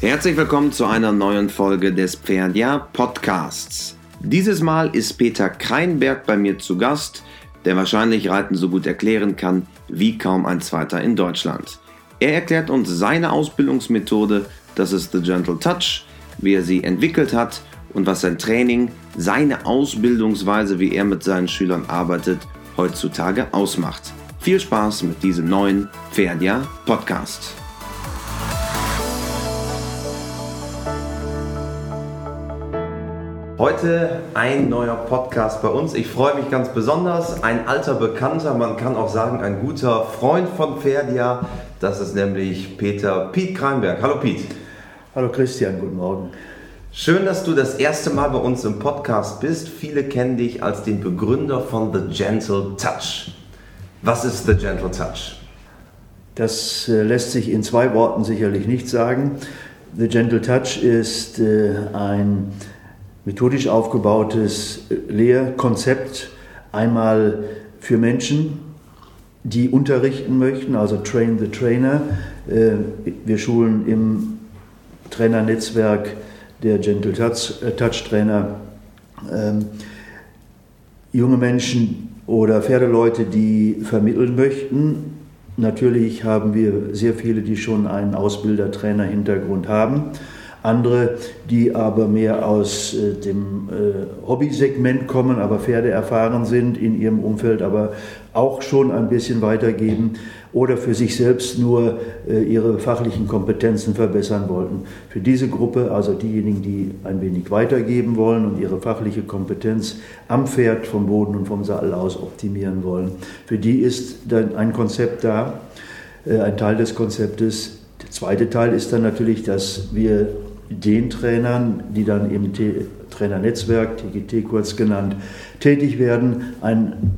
Herzlich willkommen zu einer neuen Folge des Pferdia Podcasts. Dieses Mal ist Peter Kreinberg bei mir zu Gast, der wahrscheinlich Reiten so gut erklären kann wie kaum ein zweiter in Deutschland. Er erklärt uns seine Ausbildungsmethode, das ist The Gentle Touch, wie er sie entwickelt hat und was sein Training, seine Ausbildungsweise, wie er mit seinen Schülern arbeitet, heutzutage ausmacht. Viel Spaß mit diesem neuen Pferdia Podcast. Heute ein neuer Podcast bei uns. Ich freue mich ganz besonders. Ein alter Bekannter, man kann auch sagen ein guter Freund von Ferdia. Das ist nämlich Peter Piet Kreinberg. Hallo Piet. Hallo Christian, guten Morgen. Schön, dass du das erste Mal bei uns im Podcast bist. Viele kennen dich als den Begründer von The Gentle Touch. Was ist The Gentle Touch? Das äh, lässt sich in zwei Worten sicherlich nicht sagen. The Gentle Touch ist äh, ein methodisch aufgebautes Lehrkonzept, einmal für Menschen, die unterrichten möchten, also Train the Trainer. Äh, wir schulen im Trainernetzwerk der Gentle Touch, äh, Touch Trainer ähm, junge Menschen oder Pferdeleute, die vermitteln möchten. Natürlich haben wir sehr viele, die schon einen Ausbilder-Trainer-Hintergrund haben andere, die aber mehr aus äh, dem äh, Hobbysegment kommen, aber Pferde erfahren sind in ihrem Umfeld, aber auch schon ein bisschen weitergeben oder für sich selbst nur äh, ihre fachlichen Kompetenzen verbessern wollten. Für diese Gruppe, also diejenigen, die ein wenig weitergeben wollen und ihre fachliche Kompetenz am Pferd, vom Boden und vom Sattel aus optimieren wollen, für die ist dann ein Konzept da, äh, ein Teil des Konzeptes. Der zweite Teil ist dann natürlich, dass wir den Trainern, die dann im Trainernetzwerk, TGT kurz genannt, tätig werden, ein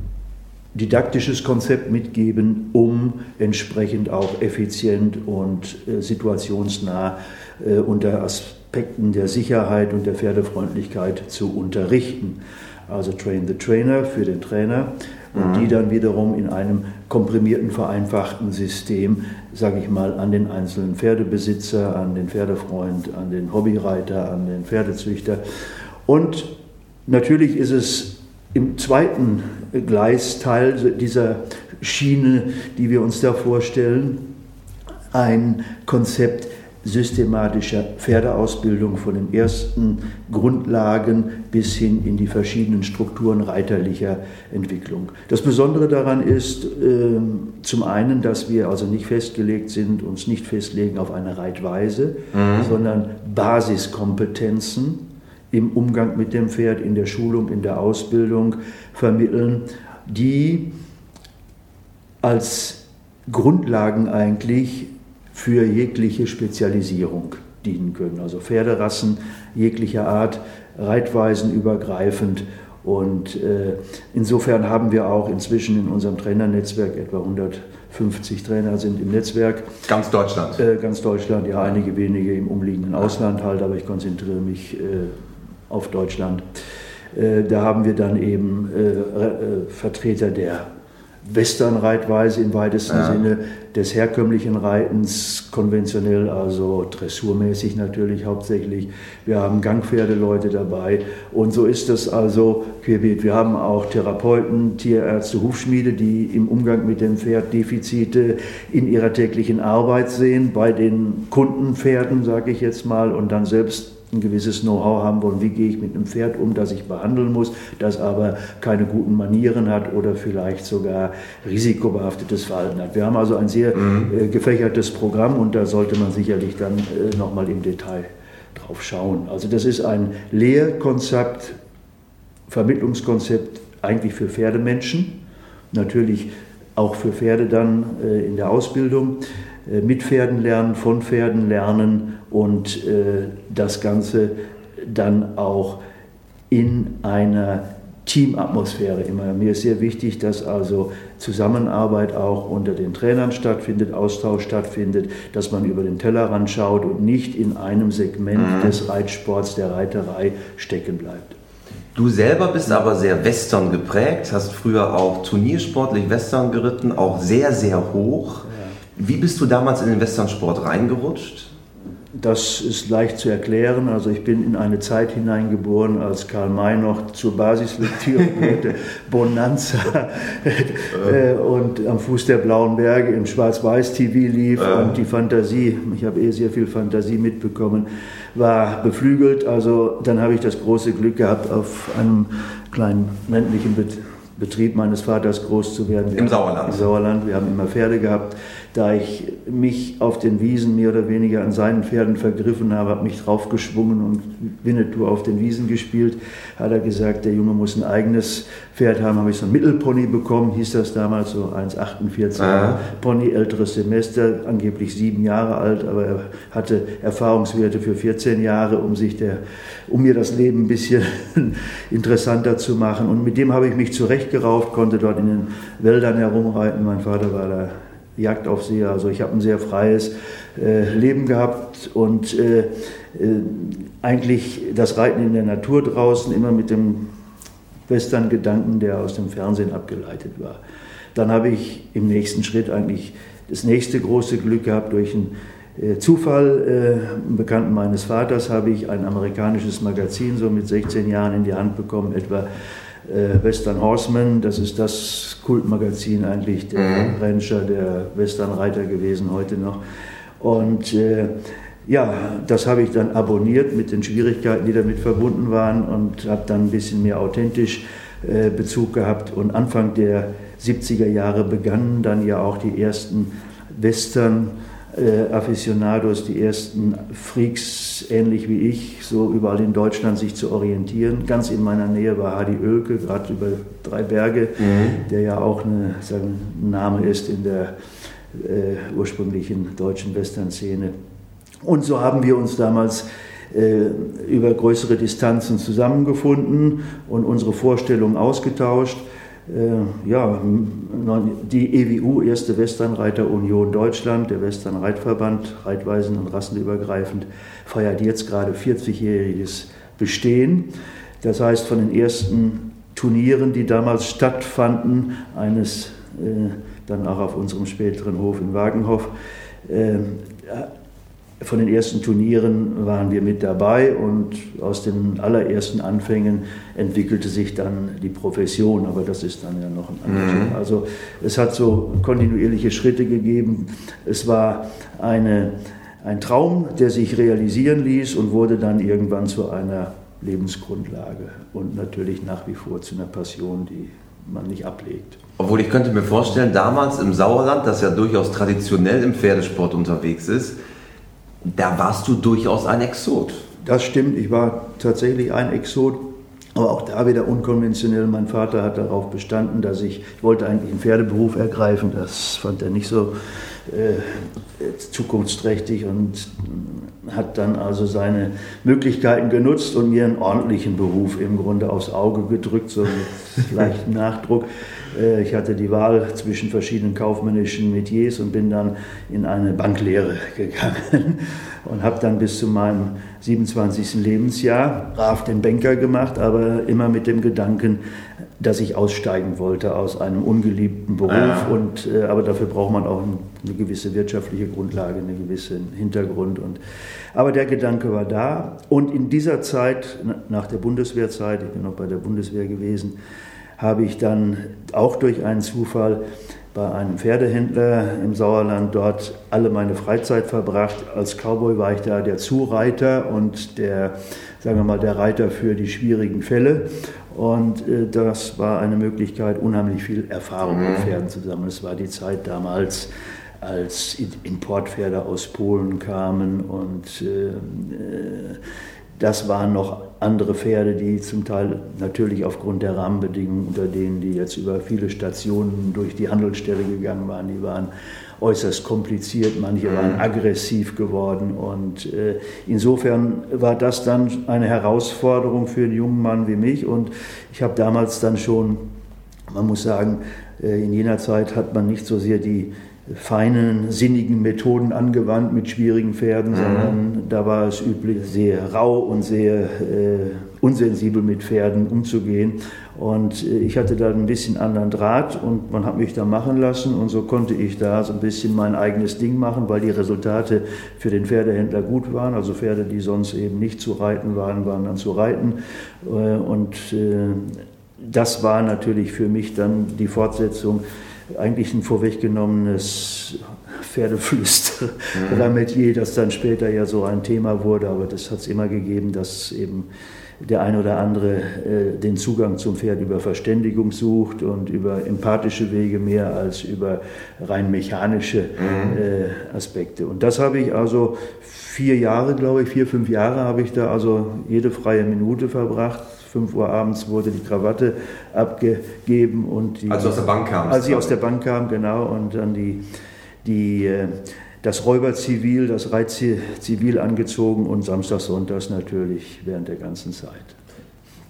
didaktisches Konzept mitgeben, um entsprechend auch effizient und äh, situationsnah äh, unter Aspekten der Sicherheit und der Pferdefreundlichkeit zu unterrichten. Also Train the Trainer für den Trainer und mhm. die dann wiederum in einem komprimierten, vereinfachten System, sage ich mal, an den einzelnen Pferdebesitzer, an den Pferdefreund, an den Hobbyreiter, an den Pferdezüchter. Und natürlich ist es im zweiten Gleisteil dieser Schiene, die wir uns da vorstellen, ein Konzept systematischer Pferdeausbildung von den ersten Grundlagen bis hin in die verschiedenen Strukturen reiterlicher Entwicklung. Das Besondere daran ist äh, zum einen, dass wir also nicht festgelegt sind, uns nicht festlegen auf eine Reitweise, mhm. sondern Basiskompetenzen im Umgang mit dem Pferd, in der Schulung, in der Ausbildung vermitteln, die als Grundlagen eigentlich für jegliche Spezialisierung dienen können. Also Pferderassen jeglicher Art, Reitweisen übergreifend. Und äh, insofern haben wir auch inzwischen in unserem Trainernetzwerk etwa 150 Trainer sind im Netzwerk. Ganz Deutschland? Äh, ganz Deutschland, ja, einige wenige im umliegenden Ausland halt, aber ich konzentriere mich äh, auf Deutschland. Äh, da haben wir dann eben äh, äh, Vertreter der Western-Reitweise im weitesten ja. Sinne des herkömmlichen Reitens, konventionell, also dressurmäßig natürlich hauptsächlich. Wir haben Gangpferdeleute dabei und so ist das also querbeet. Wir haben auch Therapeuten, Tierärzte, Hufschmiede, die im Umgang mit dem Pferd Defizite in ihrer täglichen Arbeit sehen, bei den Kundenpferden, sage ich jetzt mal, und dann selbst ein gewisses Know-how haben wollen, wie gehe ich mit einem Pferd um, das ich behandeln muss, das aber keine guten Manieren hat oder vielleicht sogar risikobehaftetes Verhalten hat. Wir haben also ein sehr mhm. äh, gefächertes Programm und da sollte man sicherlich dann äh, nochmal im Detail drauf schauen. Also das ist ein Lehrkonzept, Vermittlungskonzept eigentlich für Pferdemenschen, natürlich auch für Pferde dann äh, in der Ausbildung. Äh, mit Pferden lernen, von Pferden lernen und äh, das Ganze dann auch in einer Teamatmosphäre immer. Mir ist sehr wichtig, dass also Zusammenarbeit auch unter den Trainern stattfindet, Austausch stattfindet, dass man über den Tellerrand schaut und nicht in einem Segment mhm. des Reitsports, der Reiterei stecken bleibt. Du selber bist aber sehr Western geprägt, hast früher auch turniersportlich Western geritten, auch sehr, sehr hoch. Wie bist du damals in den Westernsport reingerutscht? das ist leicht zu erklären. Also ich bin in eine Zeit hineingeboren, als Karl May noch zur Basislektüre gehörte, Bonanza äh, und am Fuß der Blauen Berge im Schwarz-Weiß-TV lief äh. und die Fantasie, ich habe eh sehr viel Fantasie mitbekommen, war beflügelt. Also dann habe ich das große Glück gehabt, auf einem kleinen ländlichen Betrieb meines Vaters groß zu werden. Im Sauerland. Im Sauerland. Wir haben immer Pferde gehabt da ich mich auf den Wiesen mehr oder weniger an seinen Pferden vergriffen habe, habe mich draufgeschwungen und Winnetou auf den Wiesen gespielt, hat er gesagt, der Junge muss ein eigenes Pferd haben. Habe ich so ein Mittelpony bekommen, hieß das damals, so 1,48 Jahre Pony, älteres Semester, angeblich sieben Jahre alt, aber er hatte Erfahrungswerte für 14 Jahre, um, sich der, um mir das Leben ein bisschen interessanter zu machen. Und mit dem habe ich mich zurechtgerauft, konnte dort in den Wäldern herumreiten. Mein Vater war da Jagdaufseher. Also ich habe ein sehr freies äh, Leben gehabt und äh, äh, eigentlich das Reiten in der Natur draußen immer mit dem Western-Gedanken, der aus dem Fernsehen abgeleitet war. Dann habe ich im nächsten Schritt eigentlich das nächste große Glück gehabt durch einen äh, Zufall, äh, einen Bekannten meines Vaters, habe ich ein amerikanisches Magazin so mit 16 Jahren in die Hand bekommen, etwa Western Horseman, das ist das Kultmagazin eigentlich der mhm. Rancher, der Westernreiter gewesen heute noch. Und äh, ja, das habe ich dann abonniert mit den Schwierigkeiten, die damit verbunden waren und habe dann ein bisschen mehr authentisch äh, Bezug gehabt. Und Anfang der 70er Jahre begannen dann ja auch die ersten Western äh, Aficionados, die ersten Freaks, ähnlich wie ich, so überall in Deutschland sich zu orientieren. Ganz in meiner Nähe war Hadi Oelke, gerade über drei Berge, mhm. der ja auch eine, sagen, ein Name ist in der äh, ursprünglichen deutschen Western-Szene. Und so haben wir uns damals äh, über größere Distanzen zusammengefunden und unsere Vorstellungen ausgetauscht. Äh, ja, die EWU, Erste Westernreiter Union Deutschland, der Westernreitverband, Reitweisen und rassenübergreifend, feiert jetzt gerade 40-jähriges Bestehen. Das heißt, von den ersten Turnieren, die damals stattfanden, eines äh, dann auch auf unserem späteren Hof in Wagenhof, äh, von den ersten Turnieren waren wir mit dabei und aus den allerersten Anfängen entwickelte sich dann die Profession, aber das ist dann ja noch ein anderes. Mhm. Also es hat so kontinuierliche Schritte gegeben. Es war eine, ein Traum, der sich realisieren ließ und wurde dann irgendwann zu einer Lebensgrundlage und natürlich nach wie vor zu einer Passion, die man nicht ablegt. Obwohl ich könnte mir vorstellen, damals im Sauerland, das ja durchaus traditionell im Pferdesport unterwegs ist, da warst du durchaus ein Exot. Das stimmt, ich war tatsächlich ein Exot. Aber auch da wieder unkonventionell. Mein Vater hat darauf bestanden, dass ich, ich wollte eigentlich einen Pferdeberuf ergreifen. Das fand er nicht so äh, zukunftsträchtig und hat dann also seine Möglichkeiten genutzt und mir einen ordentlichen Beruf im Grunde aufs Auge gedrückt, so mit leichtem Nachdruck. Äh, ich hatte die Wahl zwischen verschiedenen kaufmännischen Metiers und bin dann in eine Banklehre gegangen und habe dann bis zu meinem 27. Lebensjahr brav den Banker gemacht, aber immer mit dem Gedanken, dass ich aussteigen wollte aus einem ungeliebten Beruf. Ja. Und, äh, aber dafür braucht man auch eine gewisse wirtschaftliche Grundlage, einen gewissen Hintergrund. Und, aber der Gedanke war da. Und in dieser Zeit, nach der Bundeswehrzeit, ich bin noch bei der Bundeswehr gewesen, habe ich dann auch durch einen Zufall bei einem Pferdehändler im Sauerland dort alle meine Freizeit verbracht. Als Cowboy war ich da der Zureiter und der, sagen wir mal, der Reiter für die schwierigen Fälle. Und äh, das war eine Möglichkeit, unheimlich viel Erfahrung mit mhm. Pferden zu sammeln. Es war die Zeit damals, als Importpferde aus Polen kamen und äh, äh das waren noch andere Pferde, die zum Teil natürlich aufgrund der Rahmenbedingungen, unter denen die jetzt über viele Stationen durch die Handelsstelle gegangen waren, die waren äußerst kompliziert, manche waren mhm. aggressiv geworden und äh, insofern war das dann eine Herausforderung für einen jungen Mann wie mich und ich habe damals dann schon, man muss sagen, äh, in jener Zeit hat man nicht so sehr die feinen, sinnigen Methoden angewandt mit schwierigen Pferden, mhm. sondern da war es üblich, sehr rau und sehr äh, unsensibel mit Pferden umzugehen. Und äh, ich hatte da ein bisschen anderen Draht und man hat mich da machen lassen und so konnte ich da so ein bisschen mein eigenes Ding machen, weil die Resultate für den Pferdehändler gut waren. Also Pferde, die sonst eben nicht zu reiten waren, waren dann zu reiten. Äh, und äh, das war natürlich für mich dann die Fortsetzung eigentlich ein vorweggenommenes Pferdeflüster mhm. Rametier, das dann später ja so ein Thema wurde, aber das hat es immer gegeben, dass eben der eine oder andere äh, den Zugang zum Pferd über Verständigung sucht und über empathische Wege mehr als über rein mechanische mhm. äh, Aspekte. Und das habe ich also vier Jahre, glaube ich, vier, fünf Jahre habe ich da also jede freie Minute verbracht 5 Uhr abends wurde die Krawatte abgegeben und die, als du aus der Bank kam. Als ich aus der Bank kam, genau, und dann die, die, äh, das Räuberzivil, das Reitzivil angezogen und Samstags, Sonntags natürlich während der ganzen Zeit.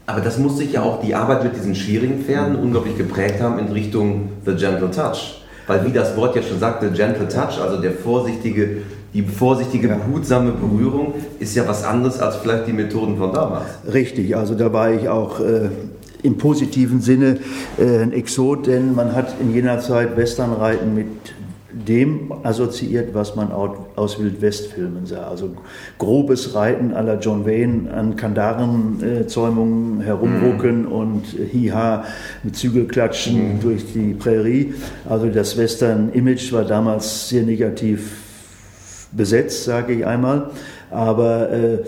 Aber das muss sich ja auch die Arbeit mit diesen schwierigen Pferden unglaublich geprägt haben in Richtung The Gentle Touch. Weil wie das Wort ja schon sagte, Gentle Touch, also der vorsichtige die vorsichtige, behutsame Berührung ist ja was anderes als vielleicht die Methoden von damals. Richtig, also da war ich auch äh, im positiven Sinne äh, ein Exot, denn man hat in jener Zeit Westernreiten mit dem assoziiert, was man aus Wildwestfilmen sah. Also grobes Reiten la John Wayne an Kandarenzäumungen herumrucken mm. und Hiha mit Zügelklatschen mm. durch die Prärie. Also das Western-Image war damals sehr negativ besetzt, sage ich einmal. Aber äh,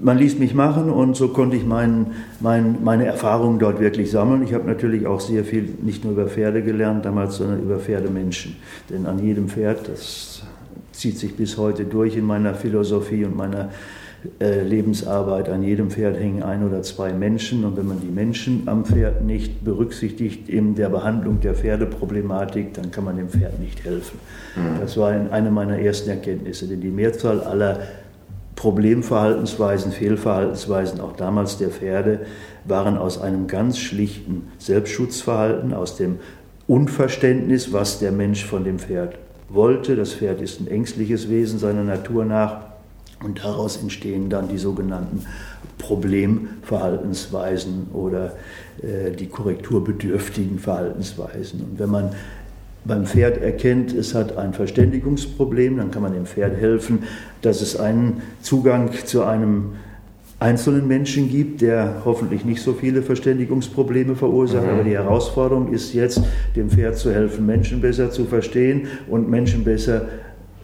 man ließ mich machen und so konnte ich mein, mein, meine Erfahrungen dort wirklich sammeln. Ich habe natürlich auch sehr viel nicht nur über Pferde gelernt damals, sondern über Pferdemenschen. Denn an jedem Pferd, das zieht sich bis heute durch in meiner Philosophie und meiner Lebensarbeit. An jedem Pferd hängen ein oder zwei Menschen und wenn man die Menschen am Pferd nicht berücksichtigt in der Behandlung der Pferdeproblematik, dann kann man dem Pferd nicht helfen. Mhm. Das war eine meiner ersten Erkenntnisse, denn die Mehrzahl aller Problemverhaltensweisen, Fehlverhaltensweisen, auch damals der Pferde, waren aus einem ganz schlichten Selbstschutzverhalten, aus dem Unverständnis, was der Mensch von dem Pferd wollte. Das Pferd ist ein ängstliches Wesen seiner Natur nach und daraus entstehen dann die sogenannten Problemverhaltensweisen oder äh, die korrekturbedürftigen Verhaltensweisen. Und wenn man beim Pferd erkennt, es hat ein Verständigungsproblem, dann kann man dem Pferd helfen, dass es einen Zugang zu einem einzelnen Menschen gibt, der hoffentlich nicht so viele Verständigungsprobleme verursacht. Mhm. Aber die Herausforderung ist jetzt, dem Pferd zu helfen, Menschen besser zu verstehen und Menschen besser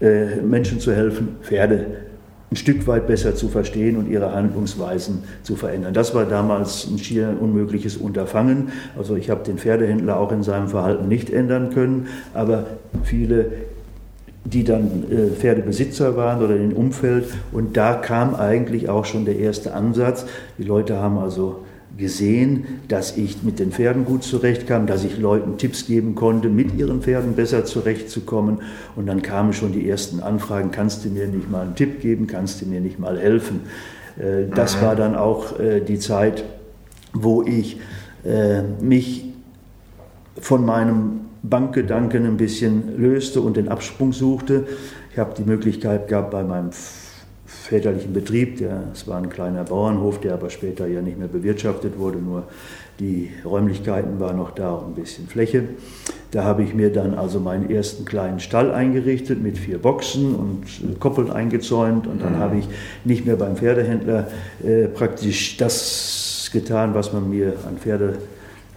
äh, Menschen zu helfen, Pferde ein Stück weit besser zu verstehen und ihre Handlungsweisen zu verändern. Das war damals ein schier unmögliches Unterfangen. Also ich habe den Pferdehändler auch in seinem Verhalten nicht ändern können, aber viele die dann äh, Pferdebesitzer waren oder in dem Umfeld. Und da kam eigentlich auch schon der erste Ansatz. Die Leute haben also gesehen, dass ich mit den Pferden gut zurechtkam, dass ich Leuten Tipps geben konnte, mit ihren Pferden besser zurechtzukommen. Und dann kamen schon die ersten Anfragen, kannst du mir nicht mal einen Tipp geben, kannst du mir nicht mal helfen. Äh, das war dann auch äh, die Zeit, wo ich äh, mich von meinem Bankgedanken ein bisschen löste und den Absprung suchte. Ich habe die Möglichkeit gehabt, bei meinem väterlichen Betrieb. Der, es war ein kleiner Bauernhof, der aber später ja nicht mehr bewirtschaftet wurde, nur die Räumlichkeiten waren noch da und ein bisschen Fläche. Da habe ich mir dann also meinen ersten kleinen Stall eingerichtet mit vier Boxen und Koppeln eingezäunt und dann mhm. habe ich nicht mehr beim Pferdehändler äh, praktisch das getan, was man mir an Pferde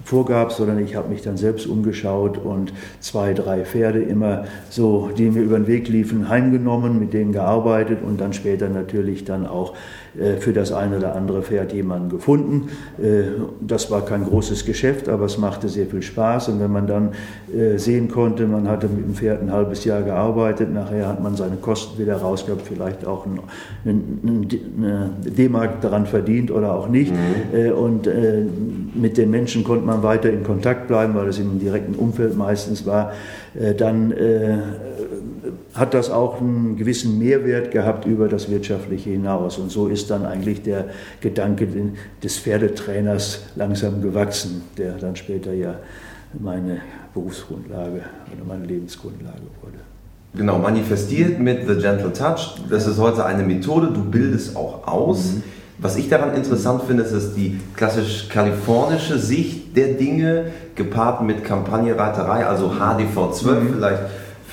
vorgab, sondern ich habe mich dann selbst umgeschaut und zwei, drei Pferde immer so, die mir über den Weg liefen, heimgenommen, mit denen gearbeitet und dann später natürlich dann auch für das eine oder andere Pferd jemanden gefunden. Äh, das war kein großes Geschäft, aber es machte sehr viel Spaß. Und wenn man dann äh, sehen konnte, man hatte mit dem Pferd ein halbes Jahr gearbeitet, nachher hat man seine Kosten wieder rausgehabt, vielleicht auch eine D-Mark daran verdient oder auch nicht. Mhm. Und mit den Menschen konnte man weiter in Kontakt bleiben, weil es im direkten Umfeld meistens war. Dann hat das auch einen gewissen Mehrwert gehabt über das Wirtschaftliche hinaus. Und so ist dann eigentlich der Gedanke des Pferdetrainers langsam gewachsen, der dann später ja meine Berufsgrundlage oder meine Lebensgrundlage wurde. Genau, manifestiert mit The Gentle Touch. Das ist heute eine Methode, du bildest auch aus. Mhm. Was ich daran interessant finde, ist, dass die klassisch kalifornische Sicht der Dinge gepaart mit Kampagnenreiterei, also HDV 12 mhm. vielleicht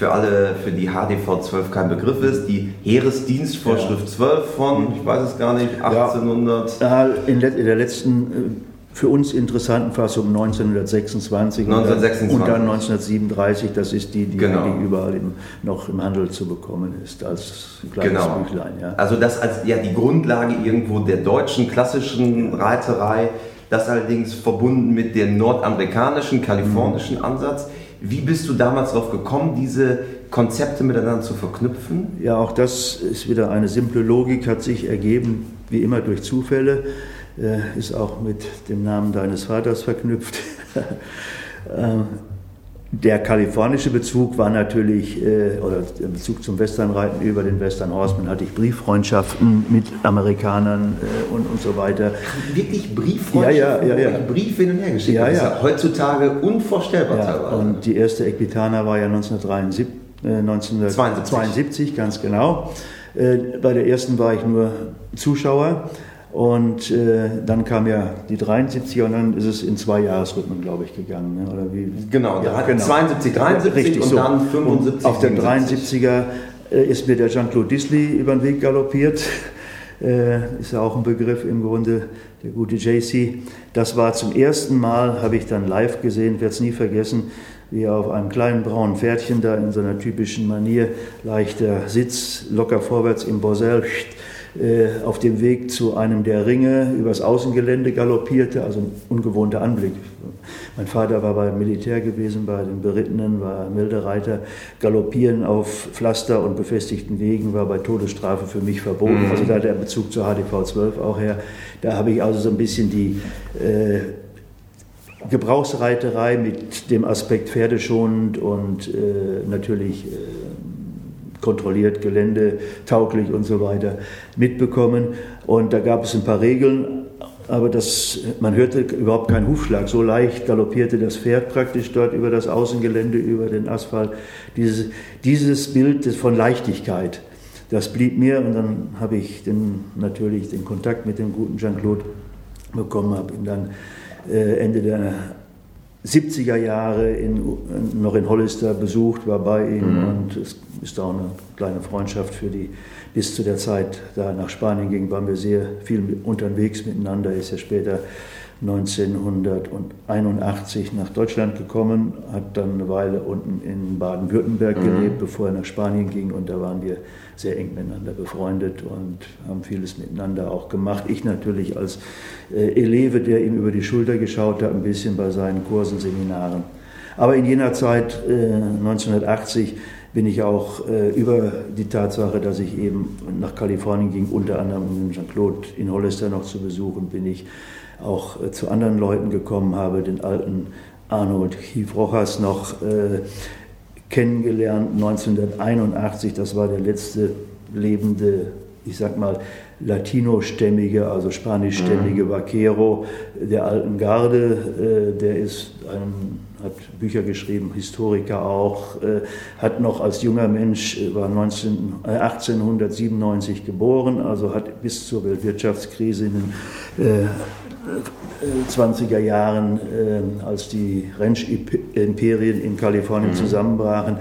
für alle, für die HDV 12 kein Begriff ist, die Heeresdienstvorschrift ja. 12 von, ich weiß es gar nicht, 1800. Ja, in, der letzten äh, für uns interessanten Fassung 1926, 1926. Und, dann, 1937, das ist die, die genau. überall im, noch im Handel zu bekommen ist, als kleines genau. Büchlein. Ja. Also das als ja die Grundlage irgendwo der deutschen klassischen Reiterei, das allerdings verbunden mit dem nordamerikanischen, kalifornischen mhm. Ansatz. Wie bist du damals darauf gekommen, diese Konzepte miteinander zu verknüpfen? Ja, auch das ist wieder eine simple Logik, hat sich ergeben, wie immer durch Zufälle. Äh, ist auch mit dem Namen deines Vaters verknüpft. Der kalifornische Bezug war natürlich, äh, oder der Bezug zum Westernreiten über den Western Horseman hatte ich Brieffreundschaften mit Amerikanern äh, und, und so weiter. Wirklich Brieffreundschaften? Ja, ja, ja. ja. Briefe hin und her geschickt. Ja, ja. Das ist ja heutzutage unvorstellbar ja, Und die erste Equitana war ja 1973, äh, 1972, ganz genau. Äh, bei der ersten war ich nur Zuschauer. Und äh, dann kam ja die 73er und dann ist es in zwei Jahresrhythmen, glaube ich, gegangen. Ne? Oder wie? Genau, ja, genau. 72, 73 Richtig, und so. dann 75. Und auf der 73er äh, ist mir der Jean-Claude Disley über den Weg galoppiert. Äh, ist ja auch ein Begriff im Grunde, der gute JC. Das war zum ersten Mal, habe ich dann live gesehen, werde es nie vergessen, wie er auf einem kleinen braunen Pferdchen da in seiner typischen Manier leichter Sitz, locker vorwärts im Borsell, äh, auf dem Weg zu einem der Ringe übers Außengelände galoppierte, also ein ungewohnter Anblick. Mein Vater war beim Militär gewesen, bei den Berittenen, war Meldereiter. Galoppieren auf Pflaster und befestigten Wegen war bei Todesstrafe für mich verboten. Mhm. Also da der Bezug zur HDV 12 auch her. Da habe ich also so ein bisschen die äh, Gebrauchsreiterei mit dem Aspekt pferdeschonend und äh, natürlich kontrolliert, geländetauglich und so weiter mitbekommen. Und da gab es ein paar Regeln, aber das, man hörte überhaupt keinen Hufschlag. So leicht galoppierte das Pferd praktisch dort über das Außengelände, über den Asphalt. Dieses, dieses Bild von Leichtigkeit, das blieb mir und dann habe ich den, natürlich den Kontakt mit dem guten Jean-Claude bekommen, habe ihn dann äh, Ende der 70er Jahre in, noch in Hollister besucht, war bei ihm mhm. und es ist auch eine kleine Freundschaft für die, bis zu der Zeit da nach Spanien ging, waren wir sehr viel unterwegs miteinander, ist ja später 1981 nach Deutschland gekommen, hat dann eine Weile unten in Baden-Württemberg mhm. gelebt, bevor er nach Spanien ging und da waren wir sehr eng miteinander befreundet und haben vieles miteinander auch gemacht. Ich natürlich als äh, Eleve, der ihm über die Schulter geschaut hat, ein bisschen bei seinen Kursen, Seminaren. Aber in jener Zeit, äh, 1980, bin ich auch äh, über die Tatsache, dass ich eben nach Kalifornien ging, unter anderem um Jean-Claude in Hollister noch zu besuchen, bin ich auch äh, zu anderen Leuten gekommen, habe den alten Arnold Hief Rochas noch äh, kennengelernt, 1981, das war der letzte lebende, ich sag mal, latinostämmige, also spanischstämmige mhm. Vaquero der alten Garde. Äh, der ist ein, hat Bücher geschrieben, Historiker auch, äh, hat noch als junger Mensch, äh, war 19, 1897 geboren, also hat bis zur Weltwirtschaftskrise in den 20er Jahren, äh, als die Ranch-Imperien in Kalifornien mhm. zusammenbrachen,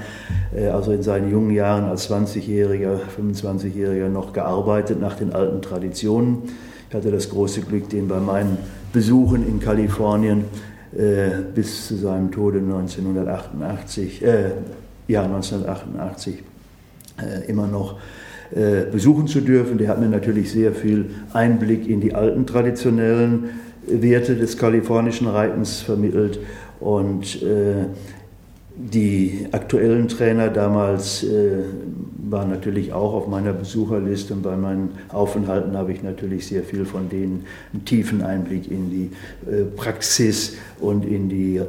äh, also in seinen jungen Jahren als 20-Jähriger, 25-Jähriger noch gearbeitet nach den alten Traditionen. Ich hatte das große Glück, den bei meinen Besuchen in Kalifornien äh, bis zu seinem Tode 1988, äh, ja 1988 äh, immer noch äh, besuchen zu dürfen. Der hat mir natürlich sehr viel Einblick in die alten traditionellen Werte des kalifornischen Reitens vermittelt. Und äh, die aktuellen Trainer damals äh, waren natürlich auch auf meiner Besucherliste. Und bei meinen Aufenthalten habe ich natürlich sehr viel von denen einen tiefen Einblick in die äh, Praxis und in die äh,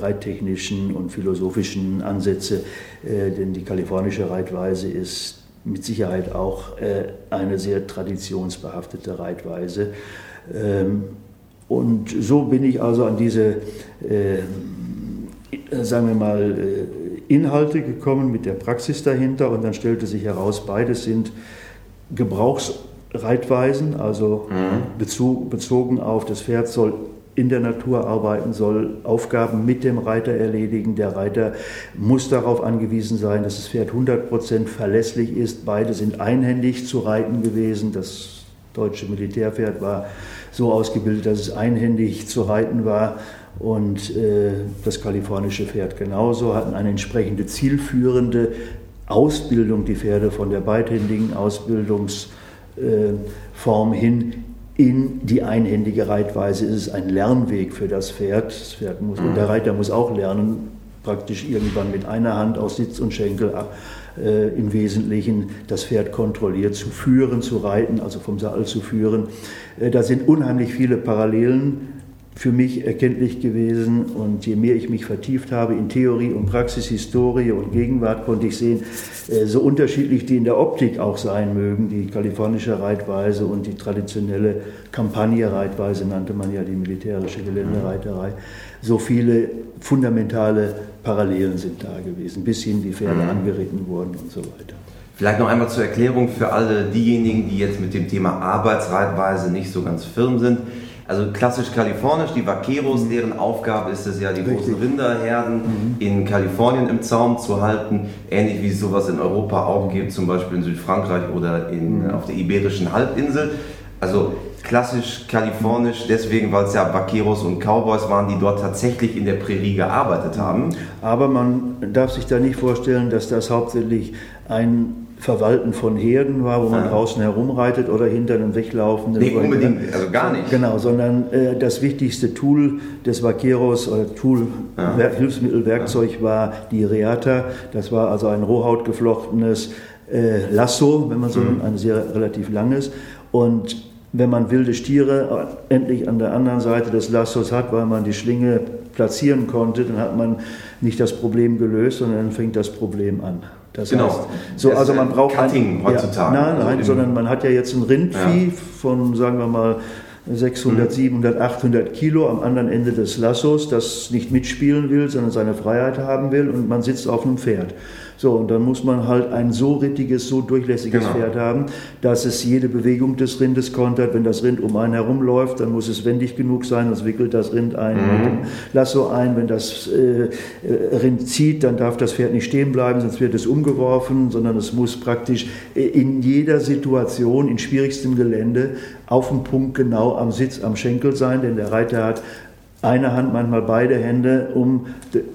reittechnischen und philosophischen Ansätze, äh, denn die kalifornische Reitweise ist mit Sicherheit auch äh, eine sehr traditionsbehaftete Reitweise. Ähm, und so bin ich also an diese äh, sagen wir mal, äh, Inhalte gekommen mit der Praxis dahinter und dann stellte sich heraus, beides sind Gebrauchsreitweisen, also mhm. bezogen auf das Pferd soll in der Natur arbeiten, soll Aufgaben mit dem Reiter erledigen. Der Reiter muss darauf angewiesen sein, dass das Pferd 100% verlässlich ist. Beide sind einhändig zu reiten gewesen. Das deutsche Militärpferd war so ausgebildet, dass es einhändig zu reiten war. Und äh, das kalifornische Pferd genauso hatten eine entsprechende zielführende Ausbildung, die Pferde von der beidhändigen Ausbildungsform äh, hin in die einhändige Reitweise ist es ein Lernweg für das Pferd. Das Pferd muss, und der mhm. Reiter muss auch lernen, praktisch irgendwann mit einer Hand aus Sitz und Schenkel äh, im Wesentlichen das Pferd kontrolliert zu führen, zu reiten, also vom Sattel zu führen. Äh, da sind unheimlich viele Parallelen für mich erkenntlich gewesen. Und je mehr ich mich vertieft habe in Theorie und Praxis, Historie und Gegenwart, konnte ich sehen, äh, so unterschiedlich die in der Optik auch sein mögen, die kalifornische Reitweise und die traditionelle Kampagne-Reitweise nannte man ja die militärische Geländereiterei, so viele fundamentale Parallelen sind da gewesen, bis hin die Pferde mhm. angeritten wurden und so weiter. Vielleicht noch einmal zur Erklärung für alle diejenigen, die jetzt mit dem Thema Arbeitsreitweise nicht so ganz firm sind. Also klassisch kalifornisch, die Vaqueros, mhm. deren Aufgabe ist es ja, die Richtig. großen Rinderherden mhm. in Kalifornien im Zaum zu halten, ähnlich wie es sowas in Europa auch gibt, zum Beispiel in Südfrankreich oder in, mhm. auf der Iberischen Halbinsel. Also klassisch kalifornisch, deswegen, weil es ja Vaqueros und Cowboys waren, die dort tatsächlich in der Prärie gearbeitet haben. Aber man darf sich da nicht vorstellen, dass das hauptsächlich ein Verwalten von Herden war, wo man ja. draußen herumreitet oder hinter einem weglaufenden. Nicht unbedingt, also gar nicht. Genau, sondern äh, das wichtigste Tool des Vaqueros oder Tool, ja. Hilfsmittel, Werkzeug ja. war die Reata. Das war also ein rohhautgeflochtenes äh, Lasso, wenn man so mhm. ein sehr relativ langes. Und wenn man wilde Stiere endlich an der anderen Seite des Lassos hat, weil man die Schlinge platzieren konnte, dann hat man nicht das Problem gelöst, sondern dann fängt das Problem an. Das genau. heißt, so, also man braucht Cutting ein, heutzutage. Ja, nein, nein, also sondern man hat ja jetzt ein Rindvieh ja. von, sagen wir mal, 600, 700, 800 Kilo am anderen Ende des Lassos, das nicht mitspielen will, sondern seine Freiheit haben will und man sitzt auf einem Pferd. So, und dann muss man halt ein so rittiges, so durchlässiges genau. Pferd haben, dass es jede Bewegung des Rindes kontert. Wenn das Rind um einen herumläuft, dann muss es wendig genug sein, sonst wickelt das Rind ein mhm. mit dem Lasso ein. Wenn das äh, äh, Rind zieht, dann darf das Pferd nicht stehen bleiben, sonst wird es umgeworfen, sondern es muss praktisch in jeder Situation, in schwierigstem Gelände, auf dem Punkt genau am Sitz, am Schenkel sein, denn der Reiter hat eine Hand, manchmal beide Hände, um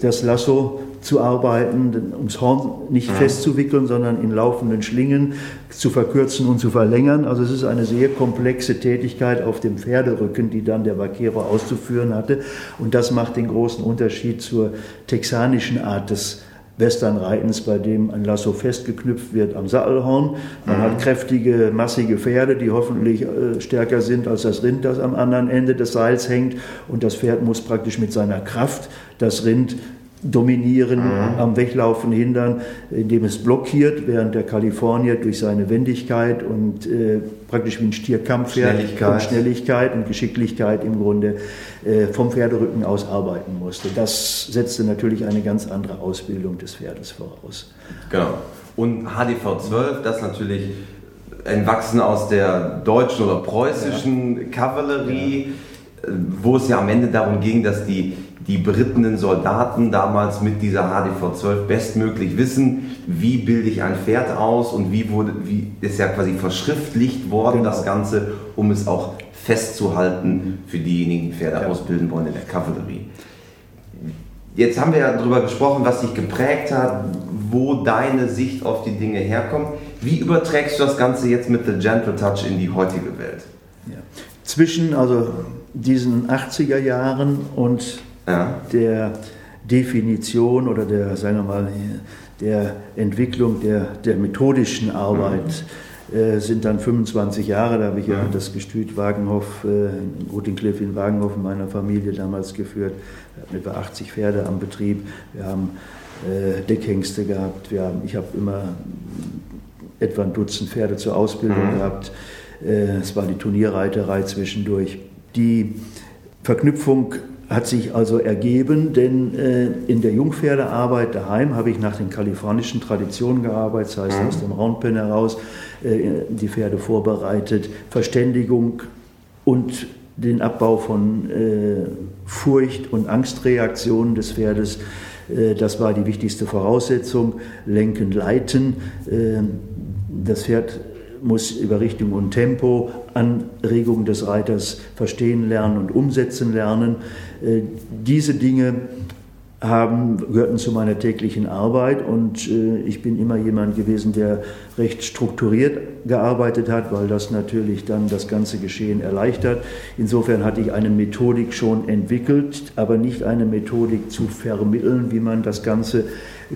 das Lasso zu arbeiten, ums Horn nicht ja. festzuwickeln, sondern in laufenden Schlingen zu verkürzen und zu verlängern. Also es ist eine sehr komplexe Tätigkeit auf dem Pferderücken, die dann der Vaquero auszuführen hatte. Und das macht den großen Unterschied zur texanischen Art des Westernreitens, bei dem ein Lasso festgeknüpft wird am Sattelhorn. Man mhm. hat kräftige, massige Pferde, die hoffentlich äh, stärker sind als das Rind, das am anderen Ende des Seils hängt. Und das Pferd muss praktisch mit seiner Kraft das Rind dominieren, mhm. am Weglaufen hindern, indem es blockiert, während der Kalifornier durch seine Wendigkeit und äh, praktisch wie ein Stierkampfpferd Schnelligkeit. und Schnelligkeit und Geschicklichkeit im Grunde äh, vom Pferderücken aus arbeiten musste. Das setzte natürlich eine ganz andere Ausbildung des Pferdes voraus. Genau. Und HDV 12, das natürlich entwachsen aus der deutschen oder preußischen ja. Kavallerie, ja. wo es ja am Ende darum ging, dass die die berittenen Soldaten damals mit dieser HDV-12 bestmöglich wissen, wie bilde ich ein Pferd aus und wie wurde, wie ist ja quasi verschriftlicht worden, genau. das Ganze, um es auch festzuhalten für diejenigen, die Pferde ja. ausbilden wollen in der Kavallerie. Jetzt haben wir ja darüber gesprochen, was dich geprägt hat, wo deine Sicht auf die Dinge herkommt. Wie überträgst du das Ganze jetzt mit The Gentle Touch in die heutige Welt? Ja. Zwischen also diesen 80er Jahren und ja. der Definition oder der, sagen wir mal, der Entwicklung der, der methodischen Arbeit mhm. äh, sind dann 25 Jahre. Da habe ich ja, ja das Gestüt Wagenhof, äh, Rotincliff in Wagenhof in meiner Familie damals geführt. Wir hatten etwa 80 Pferde am Betrieb. Wir haben äh, Deckhengste gehabt. Wir haben, ich habe immer etwa ein Dutzend Pferde zur Ausbildung mhm. gehabt. Äh, es war die Turnierreiterei zwischendurch. Die Verknüpfung hat sich also ergeben, denn äh, in der Jungpferdearbeit daheim habe ich nach den kalifornischen Traditionen gearbeitet, das heißt mhm. aus dem Roundpen heraus äh, die Pferde vorbereitet, Verständigung und den Abbau von äh, Furcht und Angstreaktionen des Pferdes. Äh, das war die wichtigste Voraussetzung. Lenken, leiten. Äh, das Pferd muss über Richtung und Tempo, Anregungen des Reiters verstehen lernen und umsetzen lernen. Äh, diese Dinge haben, gehörten zu meiner täglichen Arbeit und äh, ich bin immer jemand gewesen, der recht strukturiert gearbeitet hat, weil das natürlich dann das ganze Geschehen erleichtert. Insofern hatte ich eine Methodik schon entwickelt, aber nicht eine Methodik zu vermitteln, wie man das Ganze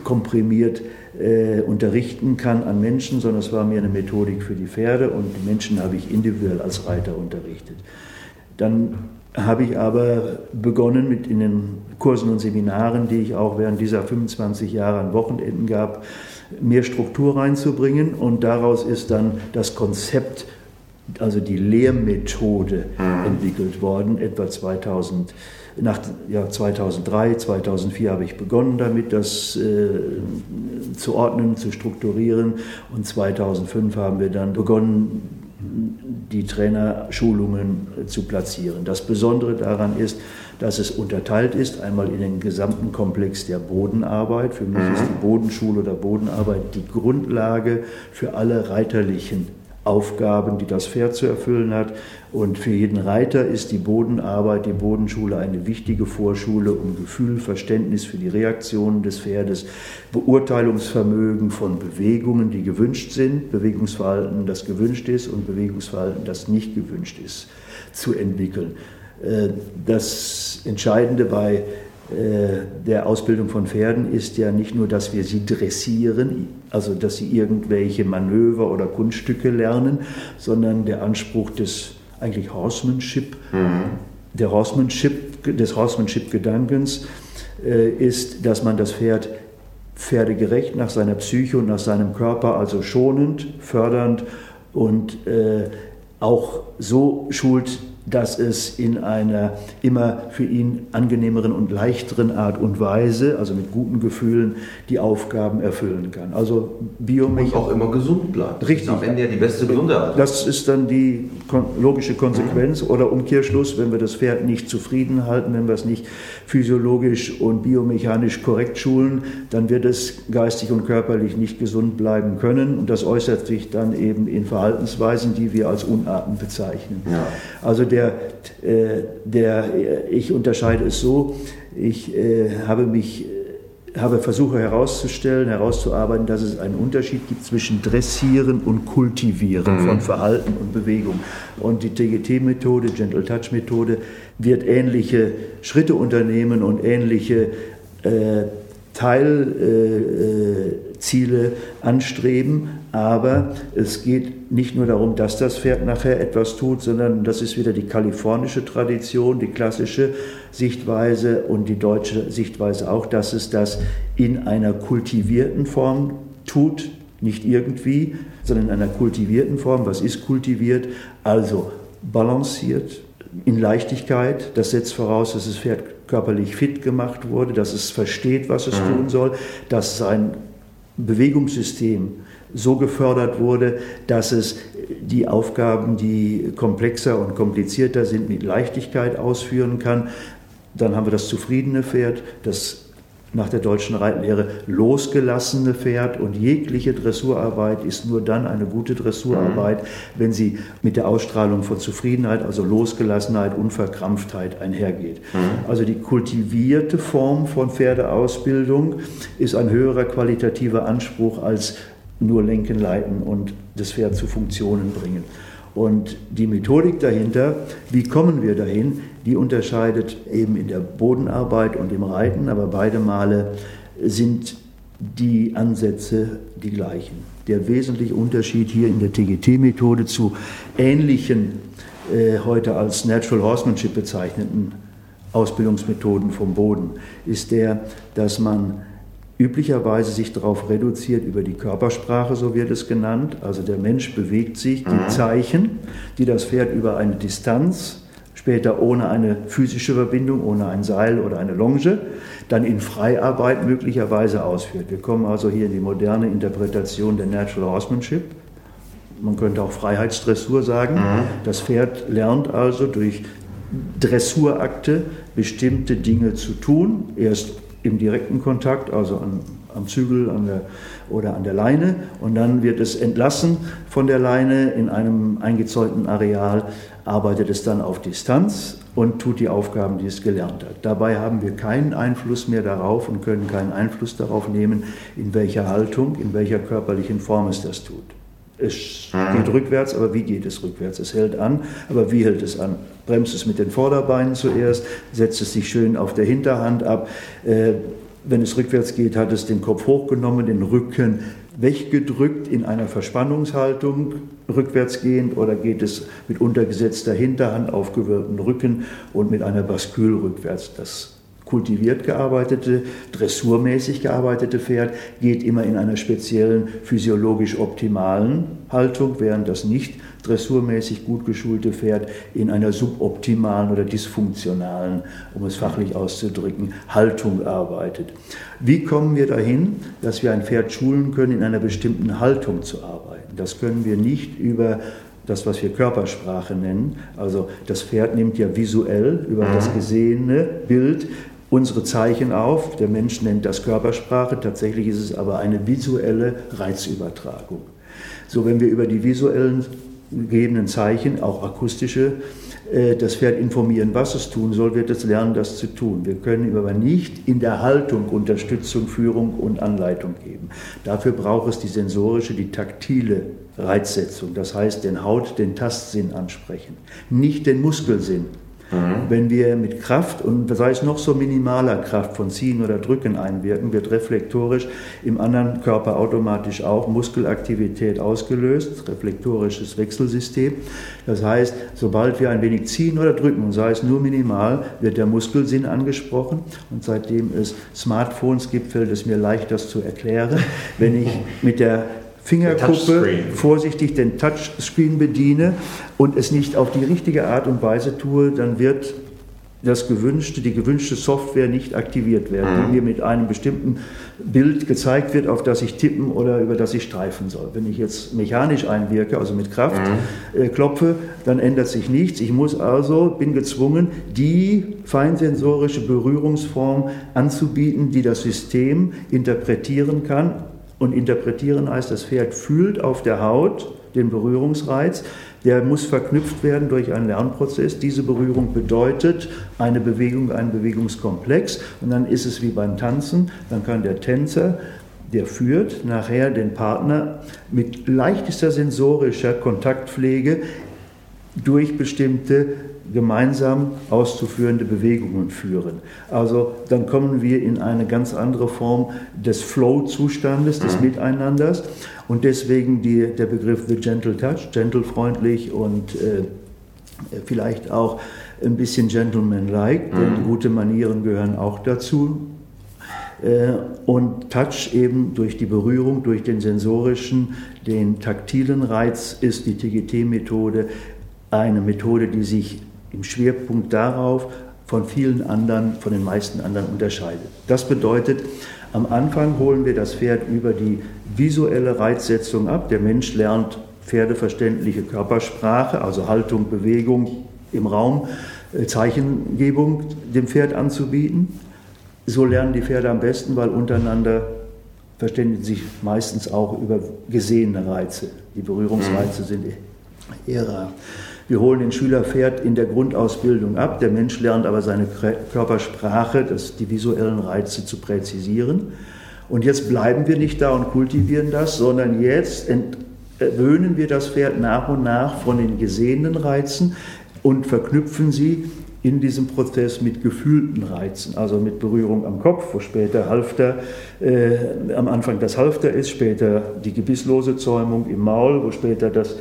komprimiert äh, unterrichten kann an Menschen, sondern es war mir eine Methodik für die Pferde und die Menschen habe ich individuell als Reiter unterrichtet. Dann habe ich aber begonnen mit in den Kursen und Seminaren, die ich auch während dieser 25 Jahre an Wochenenden gab, mehr Struktur reinzubringen und daraus ist dann das Konzept, also die Lehrmethode mhm. entwickelt worden, etwa 2000 nach ja, 2003, 2004 habe ich begonnen damit, das äh, zu ordnen, zu strukturieren. Und 2005 haben wir dann begonnen, die Trainerschulungen zu platzieren. Das Besondere daran ist, dass es unterteilt ist, einmal in den gesamten Komplex der Bodenarbeit. Für mich ist mhm. die Bodenschule oder Bodenarbeit die Grundlage für alle reiterlichen Aufgaben, die das Pferd zu erfüllen hat. Und für jeden Reiter ist die Bodenarbeit, die Bodenschule eine wichtige Vorschule, um Gefühl, Verständnis für die Reaktionen des Pferdes, Beurteilungsvermögen von Bewegungen, die gewünscht sind, Bewegungsverhalten, das gewünscht ist und Bewegungsverhalten, das nicht gewünscht ist, zu entwickeln. Äh, das Entscheidende bei äh, der Ausbildung von Pferden ist ja nicht nur, dass wir sie dressieren, also dass sie irgendwelche Manöver oder Kunststücke lernen, sondern der Anspruch des eigentlich Horsemanship, mhm. der Horsemanship, des Horsemanship-Gedankens äh, ist, dass man das Pferd pferdegerecht nach seiner Psyche und nach seinem Körper, also schonend, fördernd und äh, auch so schult, dass es in einer immer für ihn angenehmeren und leichteren Art und Weise, also mit guten Gefühlen, die Aufgaben erfüllen kann. Also Biomechanik. Und auch immer gesund bleibt. Richtig. Am Ende ja die beste Gesundheit. Das ist dann die logische Konsequenz oder Umkehrschluss, wenn wir das Pferd nicht zufrieden halten, wenn wir es nicht physiologisch und biomechanisch korrekt schulen, dann wird es geistig und körperlich nicht gesund bleiben können und das äußert sich dann eben in Verhaltensweisen, die wir als Unarten bezeichnen. Ja. Also der der, äh, der, ich unterscheide es so, ich äh, habe mich habe versuche herauszustellen, herauszuarbeiten, dass es einen Unterschied gibt zwischen Dressieren und Kultivieren mhm. von Verhalten und Bewegung. Und die TGT-Methode, Gentle Touch-Methode, wird ähnliche Schritte unternehmen und ähnliche äh, Teilziele äh, anstreben, aber es geht nicht nur darum, dass das Pferd nachher etwas tut, sondern das ist wieder die kalifornische Tradition, die klassische Sichtweise und die deutsche Sichtweise auch, dass es das in einer kultivierten Form tut, nicht irgendwie, sondern in einer kultivierten Form. Was ist kultiviert? Also balanciert, in Leichtigkeit. Das setzt voraus, dass das Pferd körperlich fit gemacht wurde, dass es versteht, was es mhm. tun soll, dass sein Bewegungssystem so gefördert wurde, dass es die Aufgaben, die komplexer und komplizierter sind, mit Leichtigkeit ausführen kann. Dann haben wir das zufriedene Pferd, das nach der deutschen Reitlehre losgelassene Pferd und jegliche Dressurarbeit ist nur dann eine gute Dressurarbeit, mhm. wenn sie mit der Ausstrahlung von Zufriedenheit, also Losgelassenheit, Unverkrampftheit einhergeht. Mhm. Also die kultivierte Form von Pferdeausbildung ist ein höherer qualitativer Anspruch als nur lenken, leiten und das Pferd zu Funktionen bringen. Und die Methodik dahinter, wie kommen wir dahin, die unterscheidet eben in der Bodenarbeit und im Reiten, aber beide Male sind die Ansätze die gleichen. Der wesentliche Unterschied hier in der TGT-Methode zu ähnlichen, äh, heute als Natural Horsemanship bezeichneten Ausbildungsmethoden vom Boden, ist der, dass man üblicherweise sich darauf reduziert über die Körpersprache, so wird es genannt. Also der Mensch bewegt sich, die mhm. Zeichen, die das Pferd über eine Distanz später ohne eine physische Verbindung, ohne ein Seil oder eine Longe, dann in Freiarbeit möglicherweise ausführt. Wir kommen also hier in die moderne Interpretation der Natural Horsemanship. Man könnte auch Freiheitsdressur sagen. Mhm. Das Pferd lernt also durch Dressurakte bestimmte Dinge zu tun, erst im direkten Kontakt, also an, am Zügel an der, oder an der Leine, und dann wird es entlassen von der Leine in einem eingezäunten Areal, arbeitet es dann auf Distanz und tut die Aufgaben, die es gelernt hat. Dabei haben wir keinen Einfluss mehr darauf und können keinen Einfluss darauf nehmen, in welcher Haltung, in welcher körperlichen Form es das tut. Es geht mhm. rückwärts, aber wie geht es rückwärts? Es hält an, aber wie hält es an? Bremst es mit den Vorderbeinen zuerst, setzt es sich schön auf der Hinterhand ab. Äh, wenn es rückwärts geht, hat es den Kopf hochgenommen, den Rücken weggedrückt in einer Verspannungshaltung, rückwärts gehend, oder geht es mit untergesetzter Hinterhand, aufgewölbten Rücken und mit einer Baskül rückwärts. Das kultiviert gearbeitete, dressurmäßig gearbeitete Pferd geht immer in einer speziellen physiologisch optimalen Haltung, während das nicht dressurmäßig gut geschulte Pferd in einer suboptimalen oder dysfunktionalen, um es fachlich auszudrücken, Haltung arbeitet. Wie kommen wir dahin, dass wir ein Pferd schulen können, in einer bestimmten Haltung zu arbeiten? Das können wir nicht über das, was wir Körpersprache nennen. Also das Pferd nimmt ja visuell über das mhm. gesehene Bild unsere Zeichen auf. Der Mensch nennt das Körpersprache, tatsächlich ist es aber eine visuelle Reizübertragung. So, wenn wir über die visuellen gegebenen Zeichen, auch akustische, äh, das Pferd informieren, was es tun soll, wird es lernen, das zu tun. Wir können ihm aber nicht in der Haltung Unterstützung, Führung und Anleitung geben. Dafür braucht es die sensorische, die taktile Reizsetzung, das heißt den Haut, den Tastsinn ansprechen, nicht den Muskelsinn. Mhm. Wenn wir mit Kraft und sei es noch so minimaler Kraft von Ziehen oder Drücken einwirken, wird reflektorisch im anderen Körper automatisch auch Muskelaktivität ausgelöst, reflektorisches Wechselsystem. Das heißt, sobald wir ein wenig ziehen oder drücken, sei es nur minimal, wird der Muskelsinn angesprochen. Und seitdem es Smartphones gibt, fällt es mir leicht, das zu erklären. Wenn ich mit der Fingerkuppe vorsichtig den Touchscreen bediene und es nicht auf die richtige Art und Weise tue, dann wird das gewünschte, die gewünschte Software nicht aktiviert werden, mhm. die mir mit einem bestimmten Bild gezeigt wird, auf das ich tippen oder über das ich streifen soll. Wenn ich jetzt mechanisch einwirke, also mit Kraft mhm. äh, klopfe, dann ändert sich nichts. Ich muss also, bin gezwungen, die feinsensorische Berührungsform anzubieten, die das System interpretieren kann und interpretieren heißt, das Pferd fühlt auf der Haut den Berührungsreiz. Der muss verknüpft werden durch einen Lernprozess. Diese Berührung bedeutet eine Bewegung, einen Bewegungskomplex. Und dann ist es wie beim Tanzen. Dann kann der Tänzer, der führt, nachher den Partner mit leichtester sensorischer Kontaktpflege durch bestimmte gemeinsam auszuführende Bewegungen führen. Also dann kommen wir in eine ganz andere Form des Flow-Zustandes, des mhm. Miteinanders und deswegen die, der Begriff The Gentle Touch, gentle freundlich und äh, vielleicht auch ein bisschen gentleman-like, denn mhm. gute Manieren gehören auch dazu. Äh, und Touch eben durch die Berührung, durch den sensorischen, den taktilen Reiz ist die TGT-Methode eine Methode, die sich im Schwerpunkt darauf von vielen anderen, von den meisten anderen unterscheidet. Das bedeutet, am Anfang holen wir das Pferd über die visuelle Reizsetzung ab. Der Mensch lernt pferdeverständliche Körpersprache, also Haltung, Bewegung im Raum, äh, Zeichengebung dem Pferd anzubieten. So lernen die Pferde am besten, weil untereinander verständigen sich meistens auch über gesehene Reize. Die Berührungsreize mhm. sind rar. Wir holen den Schülerpferd in der Grundausbildung ab. Der Mensch lernt aber seine Körpersprache, das, die visuellen Reize zu präzisieren. Und jetzt bleiben wir nicht da und kultivieren das, sondern jetzt entwöhnen wir das Pferd nach und nach von den gesehenen Reizen und verknüpfen sie in diesem Prozess mit gefühlten Reizen, also mit Berührung am Kopf, wo später Halfter, äh, am Anfang das Halfter ist, später die gebisslose Zäumung im Maul, wo später das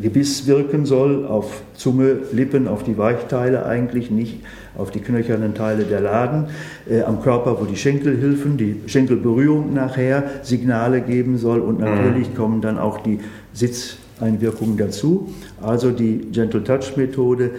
Gebiss wirken soll, auf Zunge, Lippen, auf die Weichteile eigentlich, nicht auf die knöchernen Teile der Laden, äh, am Körper, wo die Schenkelhilfen, die Schenkelberührung nachher Signale geben soll und natürlich mhm. kommen dann auch die Sitzeinwirkungen dazu. Also die Gentle Touch Methode